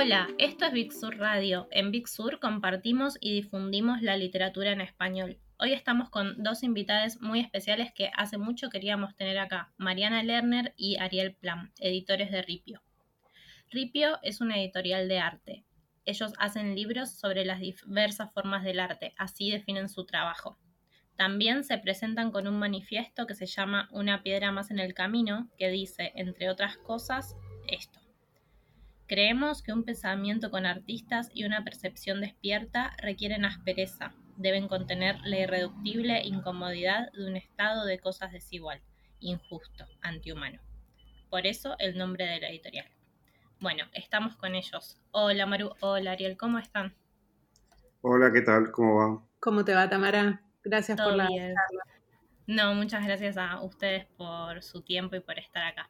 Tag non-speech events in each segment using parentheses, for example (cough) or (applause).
Hola, esto es Big Sur Radio. En Big Sur compartimos y difundimos la literatura en español. Hoy estamos con dos invitadas muy especiales que hace mucho queríamos tener acá, Mariana Lerner y Ariel Plam, editores de Ripio. Ripio es una editorial de arte. Ellos hacen libros sobre las diversas formas del arte, así definen su trabajo. También se presentan con un manifiesto que se llama Una piedra más en el camino, que dice, entre otras cosas, esto. Creemos que un pensamiento con artistas y una percepción despierta requieren aspereza, deben contener la irreductible incomodidad de un estado de cosas desigual, injusto, antihumano. Por eso el nombre de la editorial. Bueno, estamos con ellos. Hola Maru, hola Ariel, ¿cómo están? Hola, ¿qué tal? ¿Cómo van? ¿Cómo te va, Tamara? Gracias por la charla. No, muchas gracias a ustedes por su tiempo y por estar acá.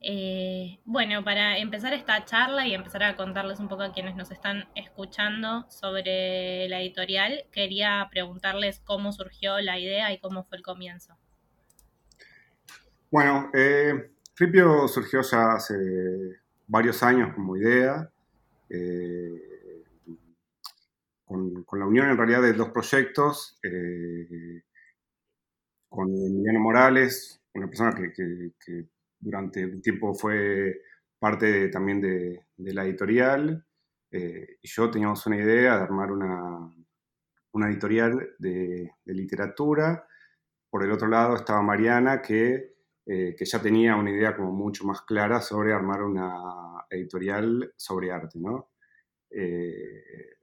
Eh, bueno, para empezar esta charla y empezar a contarles un poco a quienes nos están escuchando sobre la editorial, quería preguntarles cómo surgió la idea y cómo fue el comienzo. Bueno, eh, surgió ya hace varios años como idea, eh, con, la unión en realidad de dos proyectos, eh, con Emiliano Morales, una persona que, durante un tiempo fue parte también de, la editorial, eh, y yo teníamos una idea de armar una, editorial de, literatura. Por el otro lado estaba Mariana, que eh, que ya tenía una idea como mucho más clara sobre armar una editorial sobre arte. Eh,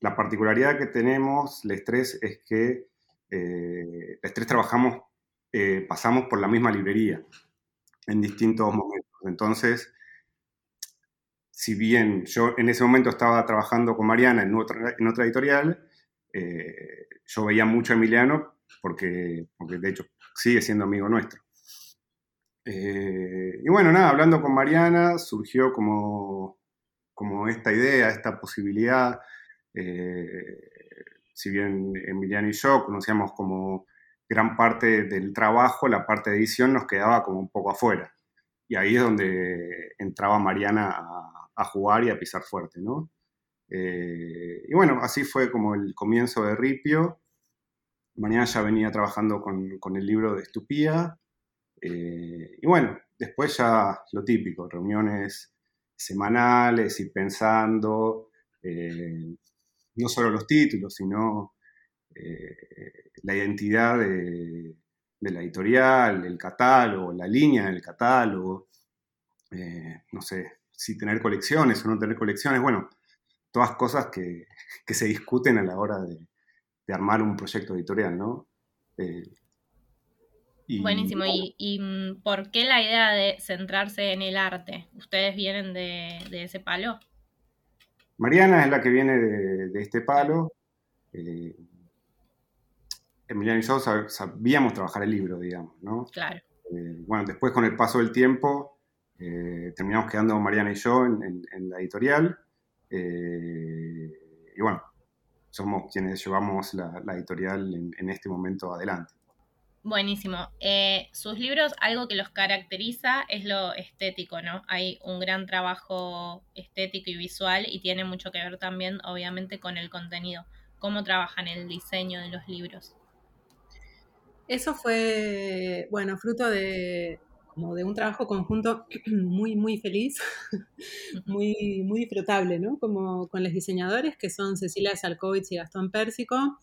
la particularidad que tenemos, les tres, es que les tres trabajamos, pasamos por la misma librería en distintos momentos. Entonces, si bien yo en ese momento estaba trabajando con Mariana en otra, editorial, yo veía mucho a Emiliano porque, de hecho sigue siendo amigo nuestro. Eh, y bueno, nada, hablando con Mariana surgió como, como esta idea, esta posibilidad. Eh, si bien Emiliano y yo conocíamos como gran parte del trabajo, la parte de edición nos quedaba como un poco afuera. Y ahí es donde entraba Mariana a, jugar y a pisar fuerte, ¿no? Eh, y bueno, así fue como el comienzo de Ripio. Mariana ya venía trabajando con, el libro de Estupía, eh, y bueno, después ya lo típico, reuniones semanales y pensando, eh, no solo los títulos, sino eh, la identidad de, la editorial, el catálogo, la línea del catálogo, no sé, si tener colecciones o no tener colecciones, bueno, todas cosas que, (laughs) se discuten a la hora de, armar un proyecto editorial, ¿no? Buenísimo. ¿Y, mm, por qué la idea de centrarse en el arte? ¿Ustedes vienen de, ese palo? Mariana es la que viene de, este palo. Eh, Emiliano y yo sabíamos trabajar el libro, digamos, ¿no? Claro. Eh, bueno, después con el paso del tiempo eh, terminamos quedando Mariana y yo en, la editorial. y bueno, somos quienes llevamos la, editorial en este momento adelante. Buenísimo. Eh, sus libros, algo que los caracteriza es lo estético, ¿no? Hay un gran trabajo estético y visual y tiene mucho que ver también, obviamente, con el contenido. ¿Cómo trabajan el diseño de los libros? Eso fue, bueno, fruto de, como de un trabajo conjunto (clears throat) muy, muy feliz, (laughs) muy, muy disfrutable, ¿no? Como con los diseñadores que son Cecilia Salkovitz y Gastón Pérsico.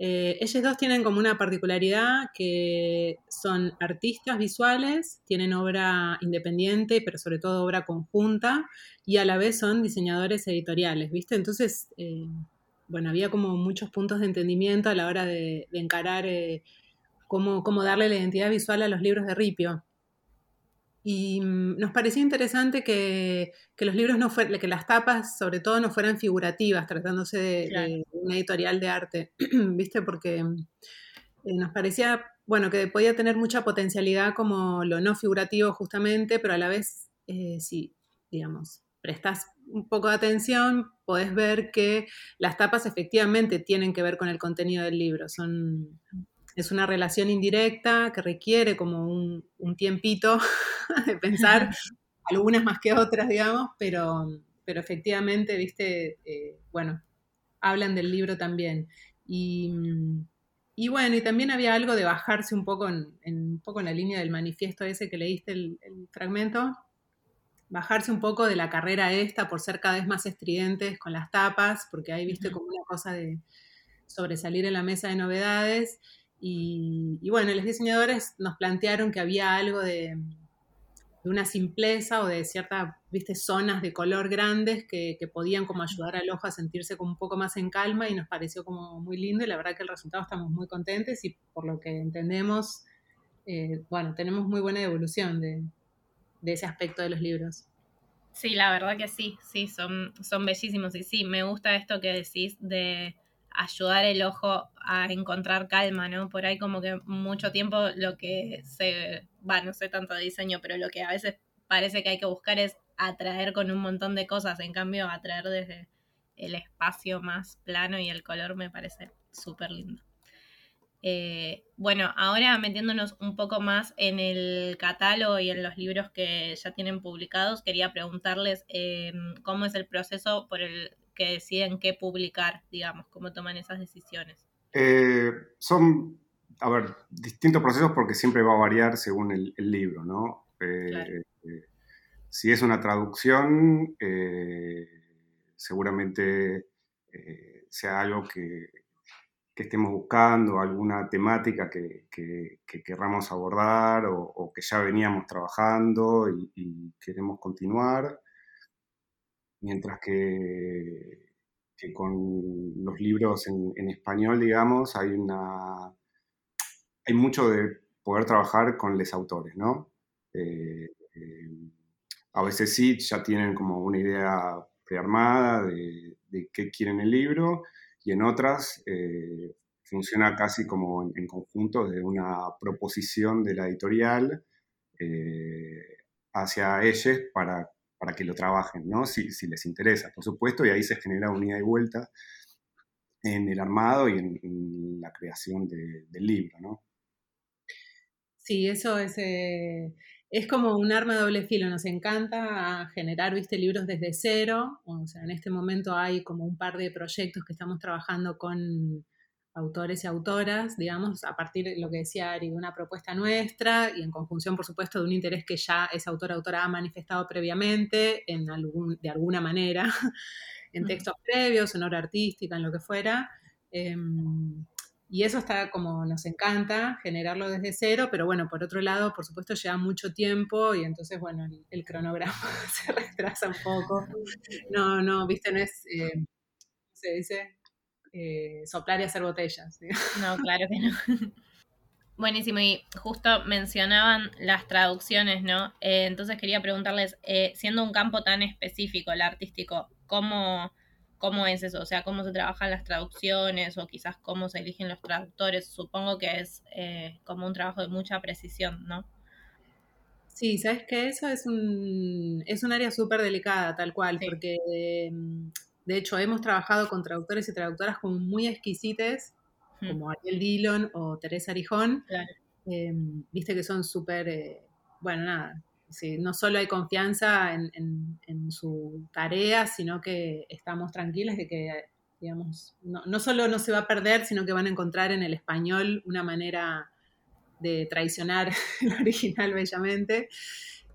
Eh, ellos dos tienen como una particularidad que son artistas visuales, tienen obra independiente, pero sobre todo obra conjunta, y a la vez son diseñadores editoriales, ¿viste? Entonces, eh, bueno, había como muchos puntos de entendimiento a la hora de, encarar eh, cómo, cómo, darle la identidad visual a los libros de Ripio. Y mm, nos pareció interesante que, los libros no fueran, que las tapas sobre todo no fueran figurativas, tratándose de, una editorial de arte, (clears throat) ¿viste? Porque eh, nos parecía, bueno, que podía tener mucha potencialidad como lo no figurativo justamente, pero a la vez, eh, si, digamos, prestas un poco de atención, podés ver que las tapas efectivamente tienen que ver con el contenido del libro, son es una relación indirecta que requiere como un, tiempito (laughs) de pensar, algunas más que otras, digamos, pero, pero efectivamente, viste, eh, bueno, hablan del libro también. Y, y, bueno, y también había algo de bajarse un poco en, un poco en la línea del manifiesto ese que leíste el, fragmento, bajarse un poco de la carrera esta por ser cada vez más estridentes con las tapas, porque ahí viste como una cosa de sobresalir en la mesa de novedades. Y, bueno, los diseñadores nos plantearon que había algo de, de una simpleza o de ciertas, viste, zonas de color grandes que, podían como ayudar al ojo a sentirse como un poco más en calma y nos pareció como muy lindo y la verdad que el resultado estamos muy contentes y por lo que entendemos, eh, bueno, tenemos muy buena evolución de, de, ese aspecto de los libros. Sí, la verdad que sí, sí, son, son bellísimos y sí, me gusta esto que decís de ayudar el ojo a encontrar calma, ¿no? Por ahí como que mucho tiempo lo que se, va, no sé tanto de diseño, pero lo que a veces parece que hay que buscar es atraer con un montón de cosas, en cambio atraer desde el espacio más plano y el color me parece súper lindo. Eh, bueno, ahora metiéndonos un poco más en el catálogo y en los libros que ya tienen publicados, quería preguntarles eh, cómo es el proceso por el que deciden qué publicar, digamos, cómo toman esas decisiones? Eh, son, a ver, distintos procesos porque siempre va a variar según el, libro, ¿no? Eh, eh, si es una traducción, seguramente sea algo que, estemos buscando, alguna temática que, querramos abordar o, que ya veníamos trabajando y queremos continuar mientras que, con los libros en, español, digamos, hay una hay mucho de poder trabajar con los autores, ¿no? Eh, eh, a veces sí, ya tienen como una idea prearmada de, qué quieren el libro, y en otras eh, funciona casi como en, conjunto de una proposición de la editorial hacia ellos para para que lo trabajen, ¿no? Si, les interesa, por supuesto, y ahí se genera un ida y vuelta en el armado y en, la creación del libro, ¿no? Sí, eso es, eh, es como un arma de doble filo. Nos encanta generar, viste, libros desde cero. O sea, en este momento hay como un par de proyectos que estamos trabajando con autores y autoras, digamos, a partir de lo que decía Ari, de una propuesta nuestra y en conjunción, por supuesto, de un interés que ya esa autora autora ha manifestado previamente en algún, de alguna manera, (laughs) en textos previos, en obra artística, en lo que fuera. Em, y eso está como nos encanta, generarlo desde cero, pero bueno, por otro lado, por supuesto, lleva mucho tiempo y entonces, bueno, el, cronograma (laughs) se retrasa un poco. No, no, viste, no es, eh, se dice? Eh, soplar y hacer botellas. (laughs) No, claro que no. Buenísimo, y justo mencionaban las traducciones, ¿no? Eh, entonces quería preguntarles, eh, siendo un campo tan específico, el artístico, ¿cómo, ¿cómo es eso? O sea, ¿cómo se trabajan las traducciones o quizás cómo se eligen los traductores? Supongo que es como un trabajo de mucha precisión, ¿no? Sí, sabes que eso es un, es un área súper delicada, tal cual, porque mm, de hecho, hemos trabajado con traductores y traductoras como muy exquisites, hmm. como Ariel Dillon o Teresa Arijón. Em, viste que son súper, eh, bueno, nada, no solo hay confianza en, su tarea, sino que estamos tranquilos de que, digamos, no, no, solo no se va a perder, sino que van a encontrar en el español una manera de traicionar (laughs) el original bellamente.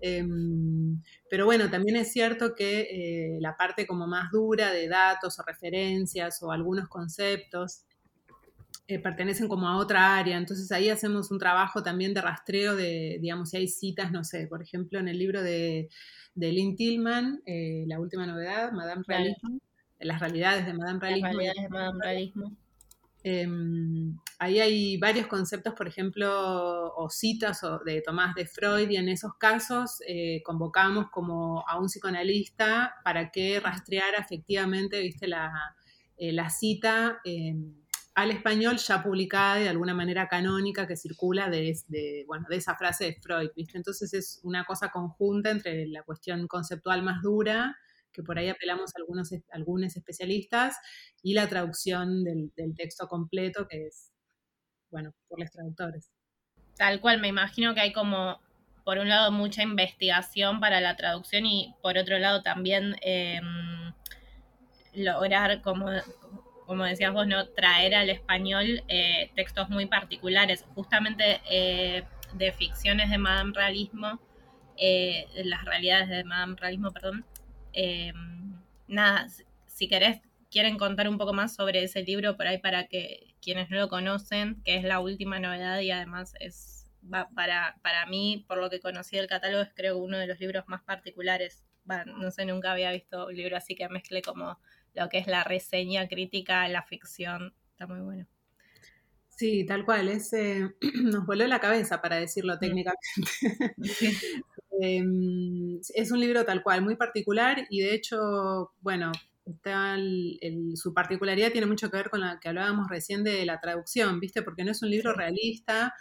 Em, pero bueno, también es cierto que eh, la parte como más dura de datos o referencias o algunos conceptos eh, pertenecen como a otra área, entonces ahí hacemos un trabajo también de rastreo de, digamos, si hay citas, no sé, por ejemplo, en el libro de, de Lynn Tillman, eh, la última novedad, Madame Realismo, las realidades de Madame Realismo. Las realidades de Madame Realismo. Em, ahí hay varios conceptos, por ejemplo, o citas de Tomás de Freud, y en esos casos eh, convocamos como a un psicoanalista para que rastreara efectivamente viste, la, eh, cita em, al español ya publicada de alguna manera canónica que circula de, bueno, de esa frase de Freud. ¿viste? Entonces es una cosa conjunta entre la cuestión conceptual más dura que por ahí apelamos a algunos, algunos especialistas, y la traducción del, texto completo, que es, bueno, por los traductores. Tal cual, me imagino que hay como por un lado, mucha investigación para la traducción y por otro lado también em, lograr, como, como decías vos, ¿no? traer al español eh, textos muy particulares, justamente eh, de ficciones de Madame Realismo, eh, las realidades de Madame Realismo, perdón. Em, nada, si querés, quieren contar un poco más sobre ese libro por ahí para que quienes no lo conocen, que es la última novedad y además es para, para mí, por lo que conocí del catálogo, es creo uno de los libros más particulares. no sé, nunca había visto un libro así que mezcle como lo que es la reseña crítica, la ficción. Está muy bueno. Sí, tal cual. Es, (clears throat) nos voló la cabeza, para decirlo técnicamente. Em, es un libro tal cual, muy particular y de hecho, bueno, está su particularidad tiene mucho que ver con la que hablábamos recién de la traducción, ¿viste? Porque no es un libro realista,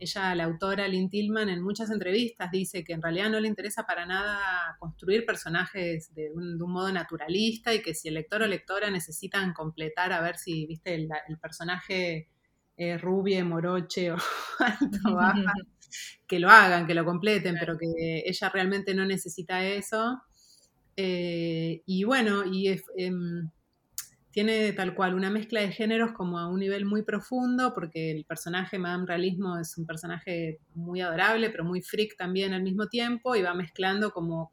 ella, la autora Lynn Tillman, en muchas entrevistas dice que en realidad no le interesa para nada construir personajes de un, modo naturalista y que si el lector o lectora necesitan completar a ver si, viste, el, personaje es rubio, moroche o (laughs) alto, baja, (laughs) (laughs) que lo hagan, que lo completen, pero que ella realmente no necesita eso. Eh, y bueno, y em, tiene tal cual una mezcla de géneros como a un nivel muy profundo, porque el personaje Madame Realismo es un personaje muy adorable, pero muy freak también al mismo tiempo, y va mezclando como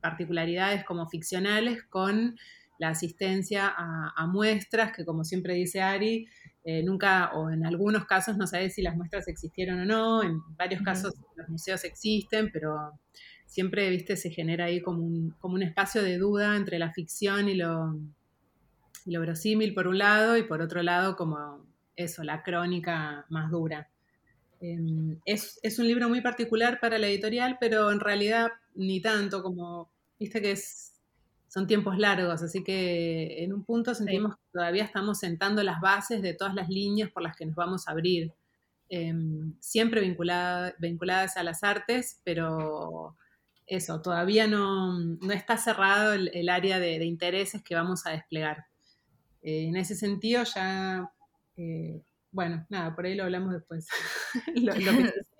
particularidades como ficcionales con la asistencia a, muestras, que como siempre dice Ari, eh, nunca, o en algunos casos no sabes si las muestras existieron o no, en varios casos los museos existen, pero siempre, viste, se genera ahí como un, como un espacio de duda entre la ficción y lo, lo verosímil por un lado y por otro lado como eso, la crónica más dura. Em, es, un libro muy particular para la editorial, pero en realidad ni tanto como, viste que es, son tiempos largos, así que en un punto sentimos que todavía estamos sentando las bases de todas las líneas por las que nos vamos a abrir, em, siempre vinculadas a las artes, pero eso, todavía no, está cerrado el, área de intereses que vamos a desplegar. Eh, en ese sentido ya, eh, bueno, nada, por ahí lo hablamos después. (laughs)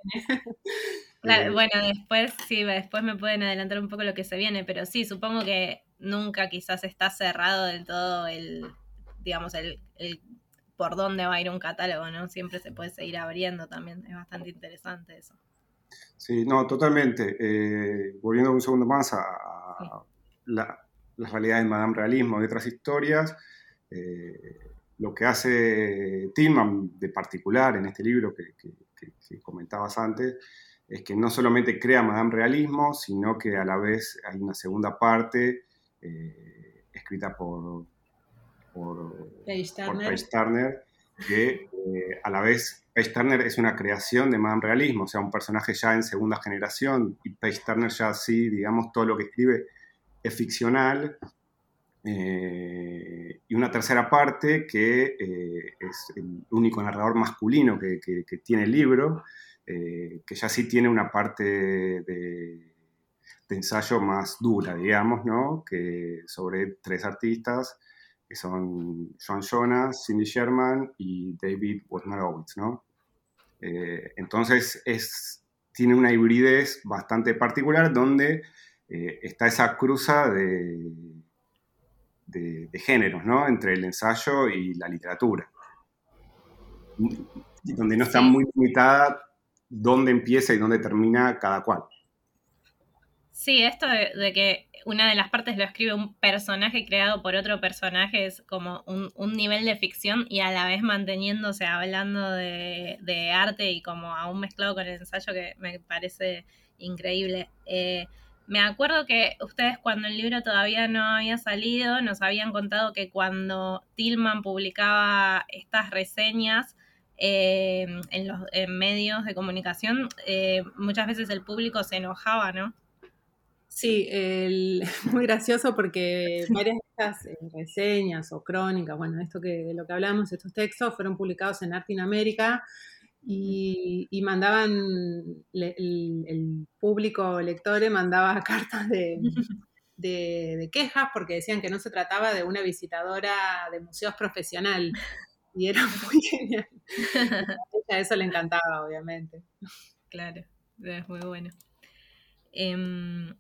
(laughs) bueno, después sí, después me pueden adelantar un poco lo que se viene, pero sí, supongo que nunca quizás está cerrado del todo el, digamos, el, por dónde va a ir un catálogo, ¿no? Siempre se puede seguir abriendo también, es bastante interesante eso. Sí, no, totalmente. Eh, volviendo un segundo más a, la, las realidades de Madame Realismo y otras historias, eh, lo que hace Tillman de particular en este libro que, comentabas antes es que no solamente crea Madame Realismo, sino que a la vez hay una segunda parte eh, escrita por, por Page Turner, que eh, a la vez Page Turner es una creación de Madame Realismo, o sea, un personaje ya en segunda generación, y Page Turner ya sí, digamos, todo lo que escribe es ficcional, eh, y una tercera parte que eh, es el único narrador masculino que, tiene el libro, eh, que ya sí tiene una parte de, ensayo más dura, digamos, ¿no? que sobre tres artistas, que son John Jonas, Cindy Sherman y David Wojnarowicz. ¿no? entonces es, tiene una hibridez bastante particular donde está esa cruza de de, géneros, ¿no? Entre el ensayo y la literatura. Donde no está muy limitada dónde empieza y dónde termina cada cual. Sí, esto de, que una de las partes lo escribe un personaje creado por otro personaje es como un, nivel de ficción y a la vez manteniéndose hablando de, de, arte y como aún mezclado con el ensayo que me parece increíble. Eh, me acuerdo que ustedes cuando el libro todavía no había salido nos habían contado que cuando Tillman publicaba estas reseñas eh, en los medios de comunicación, eh, muchas veces el público se enojaba, ¿no? Sí, (laughs) muy gracioso porque varias de estas eh, reseñas o crónicas, bueno, esto que de lo que hablamos, estos textos fueron publicados en Arte América y, mandaban, el, público lectores mandaba (laughs) cartas de, de, quejas porque decían que no se trataba de una visitadora de museos profesional. (laughs) Y era muy genial. (laughs) A eso le encantaba, obviamente. Claro, es muy bueno. Em,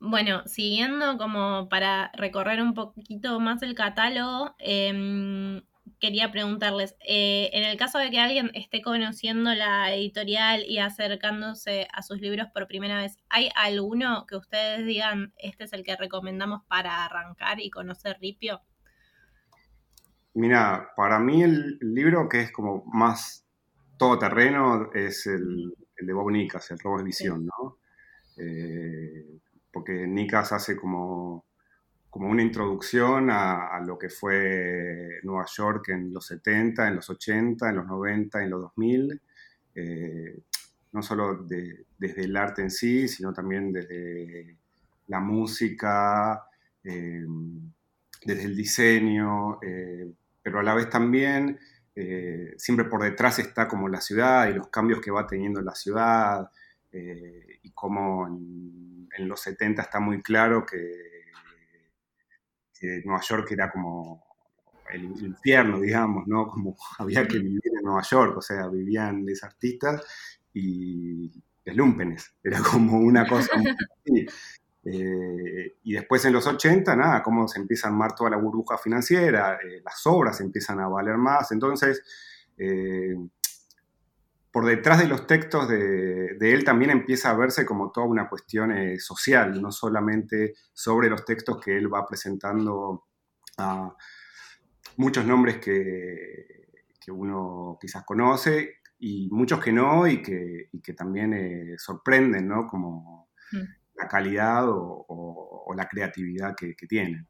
bueno, siguiendo como para recorrer un poquito más el catálogo, em, quería preguntarles, eh, en el caso de que alguien esté conociendo la editorial y acercándose a sus libros por primera vez, ¿hay alguno que ustedes digan, este es el que recomendamos para arrancar y conocer Ripio? Mira, para mí el, libro que es como más todoterreno es el, de Bob Nicas, El robo de visión, ¿no? Eh, porque Nicas hace como, como una introducción a, lo que fue Nueva York en los 70, en los 80, en los 90, en los 2000, eh, no solo desde el arte en sí, sino también desde la música, eh, desde el diseño, eh, pero a la vez también siempre por detrás está como la ciudad y los cambios que va teniendo la ciudad y cómo en los 70 está muy claro que, Nueva York era como el infierno, digamos, ¿no? Como (laughs) había que vivir en Nueva York, o sea, vivían los artistas y los lumpenes, era como una cosa muy (laughs) eh, y después en los 80, nada, cómo se empieza a armar toda la burbuja financiera, eh, las obras empiezan a valer más, entonces eh, por detrás de los textos de, él también empieza a verse como toda una cuestión social, no solamente sobre los textos que él va presentando a muchos nombres que, uno quizás conoce y muchos que no y que, también eh, sorprenden, ¿no? Como mm. La calidad o, la creatividad que, tienen.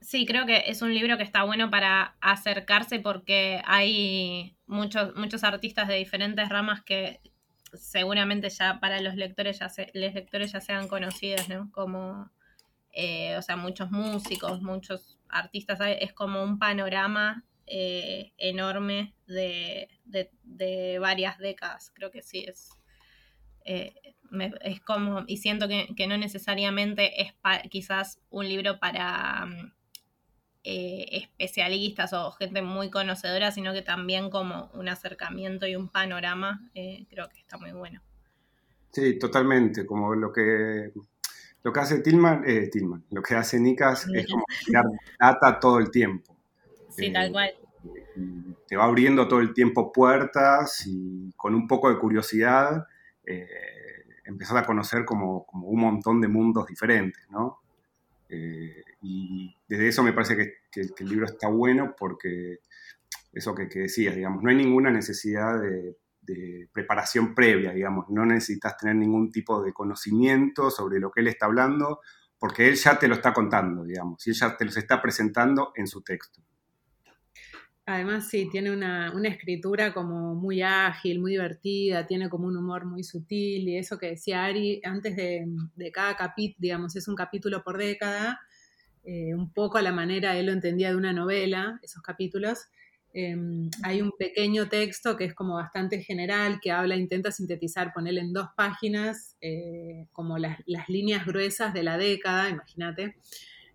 Sí, creo que es un libro que está bueno para acercarse porque hay muchos, muchos artistas de diferentes ramas que seguramente ya para los lectores ya se, los lectores ya sean conocidos, ¿no? Como, eh, o sea, muchos músicos, muchos artistas, es como un panorama eh, enorme de, varias décadas, creo que sí es. Eh, es como, y siento que, que no necesariamente es quizás un libro para mm, eh, especialistas o gente muy conocedora, sino que también como un acercamiento y un panorama, eh, creo que está muy bueno. Sí, totalmente, como lo que lo que hace Tillman, eh, Tillman lo que hace Nicas es como (laughs) tirar data todo el tiempo. Sí, tal cual. Te va abriendo todo el tiempo puertas y con un poco de curiosidad eh, empezás a conocer como, como, un montón de mundos diferentes, ¿no? y desde eso me parece que, el libro está bueno porque eso que, decías, digamos, no hay ninguna necesidad de, preparación previa, digamos, no necesitas tener ningún tipo de conocimiento sobre lo que él está hablando, porque él ya te lo está contando, digamos, y él ya te los está presentando en su texto. Además, sí, tiene una, escritura como muy ágil, muy divertida, tiene como un humor muy sutil y eso que decía Ari, antes de, de cada capítulo, digamos, es un capítulo por década, eh, un poco a la manera, él lo entendía de una novela, esos capítulos. Em, hay un pequeño texto que es como bastante general, que habla, intenta sintetizar, ponerle en dos páginas, eh, como las, líneas gruesas de la década, imagínate.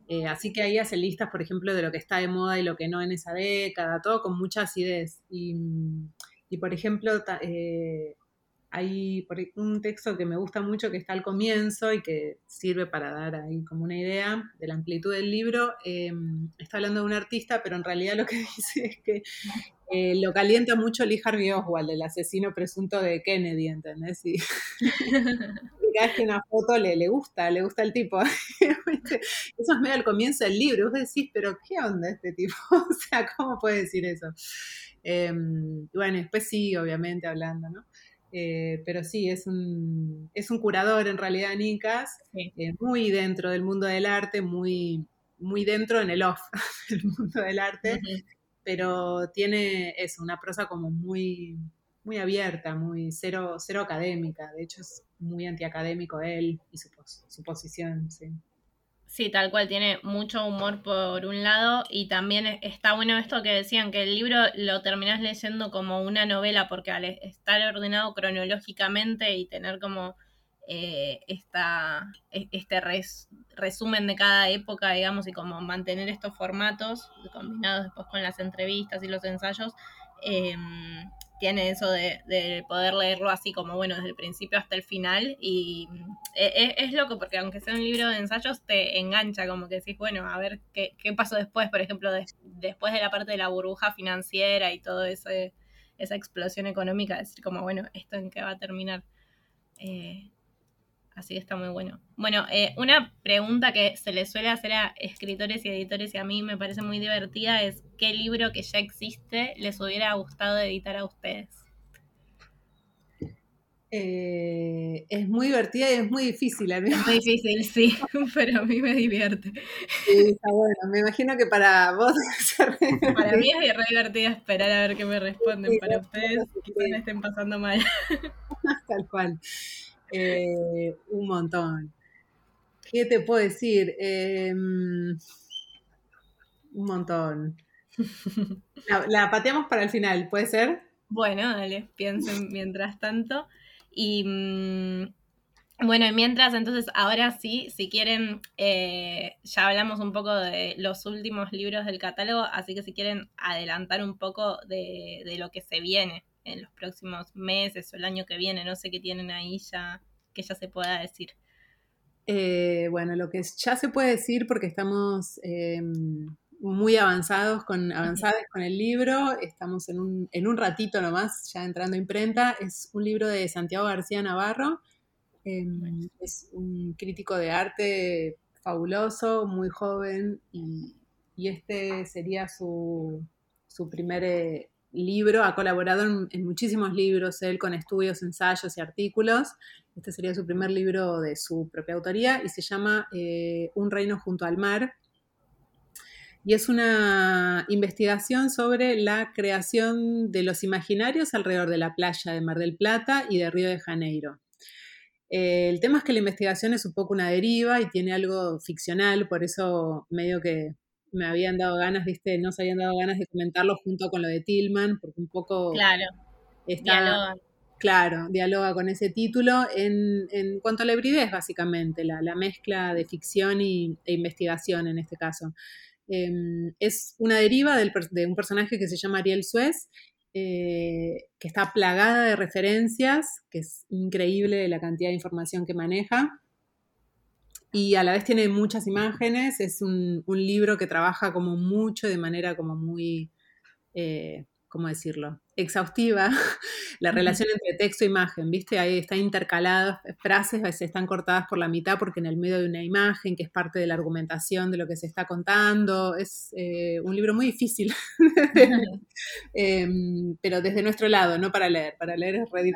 Eh, así que ahí hace listas, por ejemplo, de lo que está de moda y lo que no en esa década, todo con mucha acidez. Y, y por ejemplo, hay un texto que me gusta mucho que está al comienzo y que sirve para dar ahí como una idea de la amplitud del libro. Em, está hablando de un artista, pero en realidad lo que (laughs) dice es que eh, lo calienta mucho Lee Harvey Oswald, el asesino presunto de Kennedy, ¿entendés? Y (laughs) que una foto le, le gusta, le gusta el tipo. (laughs) eso es medio al comienzo del libro. Vos decís, pero ¿qué onda este tipo? o sea, ¿cómo puede decir eso? Em, bueno, después sí, obviamente, hablando, ¿no? Eh, pero sí, es un, es un curador en realidad, Nicas, eh, muy dentro del mundo del arte, muy, muy dentro en el off (laughs) del mundo del arte, pero tiene eso, una prosa como muy, muy abierta, muy cero, cero académica, de hecho es muy antiacadémico él y su, su posición, sí. Sí, tal cual, tiene mucho humor por un lado y también está bueno esto que decían, que el libro lo terminás leyendo como una novela porque al estar ordenado cronológicamente y tener como eh, esta, e, este resumen de cada época, digamos, y como mantener estos formatos combinados después con las entrevistas y los ensayos, em, tiene eso de, poder leerlo así como, bueno, desde el principio hasta el final. Y e, e, es, loco porque aunque sea un libro de ensayos, te engancha, como que decís, bueno, a ver qué, pasó después, por ejemplo, después de la parte de la burbuja financiera y todo eso, esa explosión económica, decir como, bueno, ¿esto en qué va a terminar? Eh, así que está muy bueno. Bueno, eh, una pregunta que se le suele hacer a escritores y editores y a mí me parece muy divertida es ¿qué libro que ya existe les hubiera gustado editar a ustedes? Eh, es muy divertida y es muy difícil a mí. Es muy difícil, sí, (laughs) pero a mí me divierte. Sí, está bueno. Me imagino que para vos (laughs) Para mí es re divertido esperar a ver qué me responden. para ustedes quizás me estén pasando mal. (laughs) Tal cual. Eh, un montón. ¿Qué te puedo decir? Em, un montón. (laughs) La, pateamos para el final, ¿puede ser? Bueno, dale, piensen mientras tanto. Y mm, bueno, mientras, entonces, ahora sí, si quieren, eh, ya hablamos un poco de los últimos libros del catálogo, así que si quieren adelantar un poco de, de lo que se viene en los próximos meses o el año que viene, no sé qué tienen ahí ya, que ya se pueda decir. Eh, bueno, lo que ya se puede decir porque estamos em, muy avanzados con, avanzadas con el libro, estamos en un, en un ratito nomás ya entrando a imprenta, es un libro de Santiago García Navarro, em, es un crítico de arte fabuloso, muy joven y, este sería su, su primer eh, libro, ha colaborado en, muchísimos libros, él con estudios, ensayos y artículos. Este sería su primer libro de su propia autoría y se llama eh, Un reino junto al mar. Y es una investigación sobre la creación de los imaginarios alrededor de la playa de Mar del Plata y de Río de Janeiro. Eh, el tema es que la investigación es un poco una deriva y tiene algo ficcional, por eso medio que me habían dado ganas, viste, no se habían dado ganas de comentarlo junto con lo de Tillman, porque un poco... Claro. dialoga. Claro, dialoga con ese título en, en cuanto a la hibridez, básicamente, la, la mezcla de ficción y, e investigación en este caso. Em, es una deriva del, de un personaje que se llama Ariel Suez, eh, que está plagada de referencias, que es increíble la cantidad de información que maneja y a la vez tiene muchas imágenes, es un, libro que trabaja como mucho de manera como muy, eh, ¿cómo decirlo? Exhaustiva, (laughs) la relación entre texto e imagen, ¿viste? Ahí está intercalado, frases a veces están cortadas por la mitad porque en el medio de una imagen que es parte de la argumentación de lo que se está contando, es eh, un libro muy difícil, (laughs) (laughs) em, pero desde nuestro lado, no para leer, para leer es re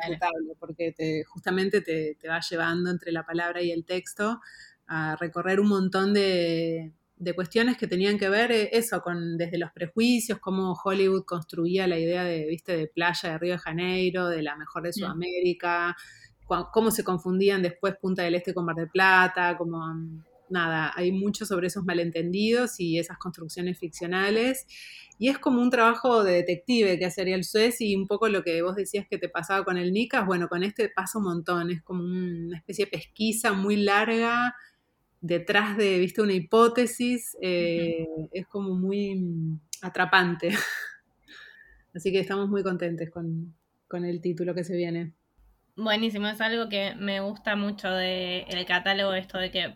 porque te, justamente te, te va llevando entre la palabra y el texto a recorrer un montón de, cuestiones que tenían que ver eh, eso, con desde los prejuicios, cómo Hollywood construía la idea de, viste, de playa de Río de Janeiro, de la mejor de Sudamérica, cómo se confundían después Punta del Este con Mar del Plata, como nada, hay mucho sobre esos malentendidos y esas construcciones ficcionales. Y es como un trabajo de detective que hace el Suez y un poco lo que vos decías que te pasaba con el Nicas, bueno, con este pasa un montón, es como una especie de pesquisa muy larga, detrás de, viste, una hipótesis, eh, es como muy atrapante. (laughs) Así que estamos muy contentes con, el título que se viene. Buenísimo, es algo que me gusta mucho del el catálogo, esto de que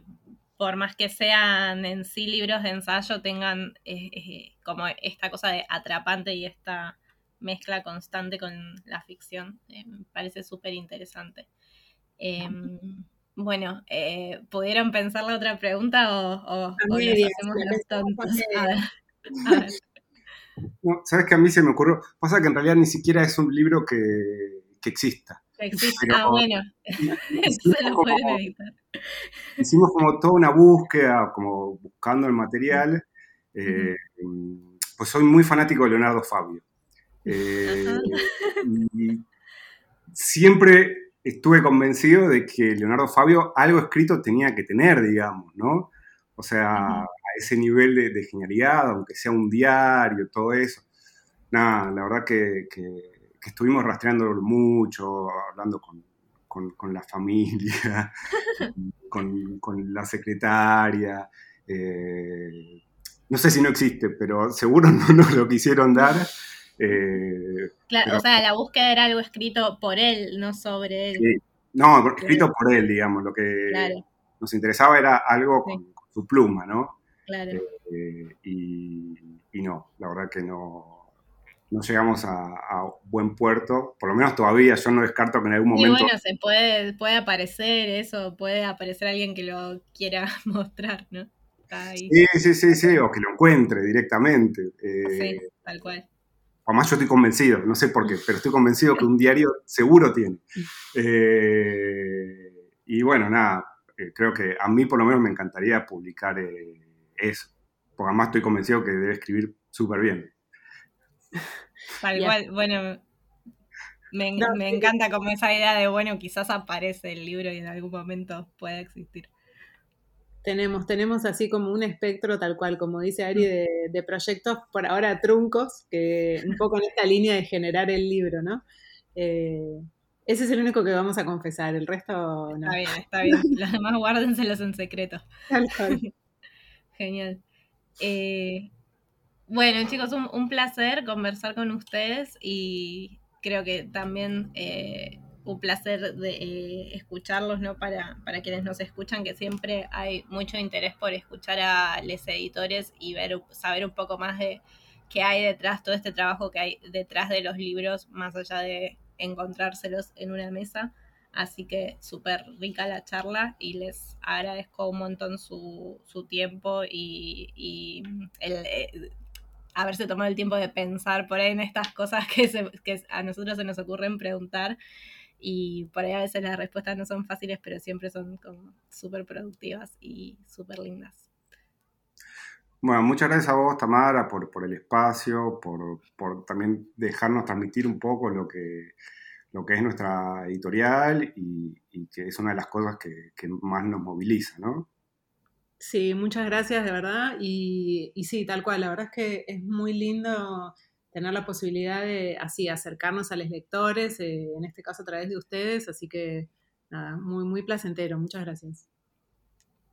por más que sean en sí libros de ensayo, tengan eh, eh, como esta cosa de atrapante y esta mezcla constante con la ficción. me parece súper interesante. Bueno, eh, ¿pudieron pensar la otra pregunta o, o, hacemos los tontos? Sabes que a mí se me ocurrió, pasa que en realidad ni siquiera es un libro que, exista. ah, bueno, se (laughs) lo pueden editar. Hicimos como toda una búsqueda, como buscando el material. Eh, pues soy muy fanático de Leonardo Fabio. Eh, y siempre estuve convencido de que Leonardo Fabio algo escrito tenía que tener, digamos, ¿no? O sea, a ese nivel de, genialidad, aunque sea un diario, todo eso. Nada, la verdad que, estuvimos rastreando mucho, hablando con, la familia, (laughs) con, la secretaria. Eh, no sé si no existe, pero seguro (laughs) no nos lo quisieron dar. Eh, claro, o sea, la búsqueda era algo escrito por él, no sobre él. Sí. No, escrito por él, digamos. Lo que nos interesaba era algo con, su pluma, ¿no? Claro. Eh, y, no, la verdad que no, no llegamos a, buen puerto, por lo menos todavía, yo no descarto que en algún momento... Y bueno, se puede, puede aparecer eso, puede aparecer alguien que lo quiera (laughs) mostrar, ¿no? Sí, sí, sí, sí, o que lo encuentre directamente. Eh, sí, tal cual. Además yo estoy convencido, no sé por qué, pero estoy convencido que un diario seguro tiene. Eh, y bueno, nada, eh, creo que a mí por lo menos me encantaría publicar eh, eso, porque además estoy convencido que debe escribir súper bien. Tal cual, bueno, me, me encanta como esa idea de, bueno, quizás aparece el libro y en algún momento pueda existir. Tenemos, tenemos así como un espectro tal cual, como dice Ari, mm. de, proyectos por ahora truncos, que un poco en esta línea de generar el libro, ¿no? Eh, ese es el único que vamos a confesar, el resto no. Está bien, está bien. Los demás guárdenselos en secreto. Tal cual. (laughs) Genial. Eh, bueno, chicos, un, placer conversar con ustedes y creo que también eh, un placer de eh, escucharlos, ¿no? Para, para quienes nos escuchan, que siempre hay mucho interés por escuchar a los editores y ver, saber un poco más de qué hay detrás, todo este trabajo que hay detrás de los libros, más allá de encontrárselos en una mesa. Así que súper rica la charla y les agradezco un montón su, su tiempo y, el, eh, haberse tomado el tiempo de pensar por ahí en estas cosas que, que a nosotros se nos ocurren preguntar y por ahí a veces las respuestas no son fáciles, pero siempre son como súper productivas y súper lindas. Bueno, muchas gracias a vos, Tamara, por, por el espacio, por, por, también dejarnos transmitir un poco lo que, lo que es nuestra editorial y, que es una de las cosas que, que, más nos moviliza, ¿no? Sí, muchas gracias, de verdad. Y, y sí, tal cual, la verdad es que es muy lindo tener la posibilidad de así acercarnos a los lectores, eh, en este caso a través de ustedes, así que nada, muy, muy placentero, muchas gracias.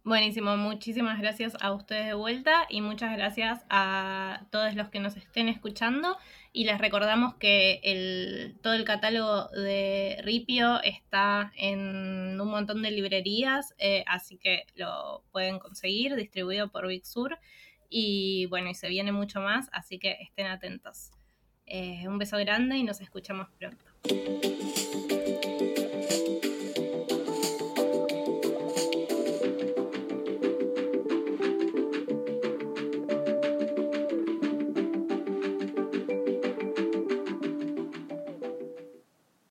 Buenísimo, muchísimas gracias a ustedes de vuelta y muchas gracias a todos los que nos estén escuchando y les recordamos que el, todo el catálogo de Ripio está en un montón de librerías, eh, así que lo pueden conseguir, distribuido por Big Sur. Y bueno, y se viene mucho más, así que estén atentos. Eh, un beso grande y nos escuchamos pronto.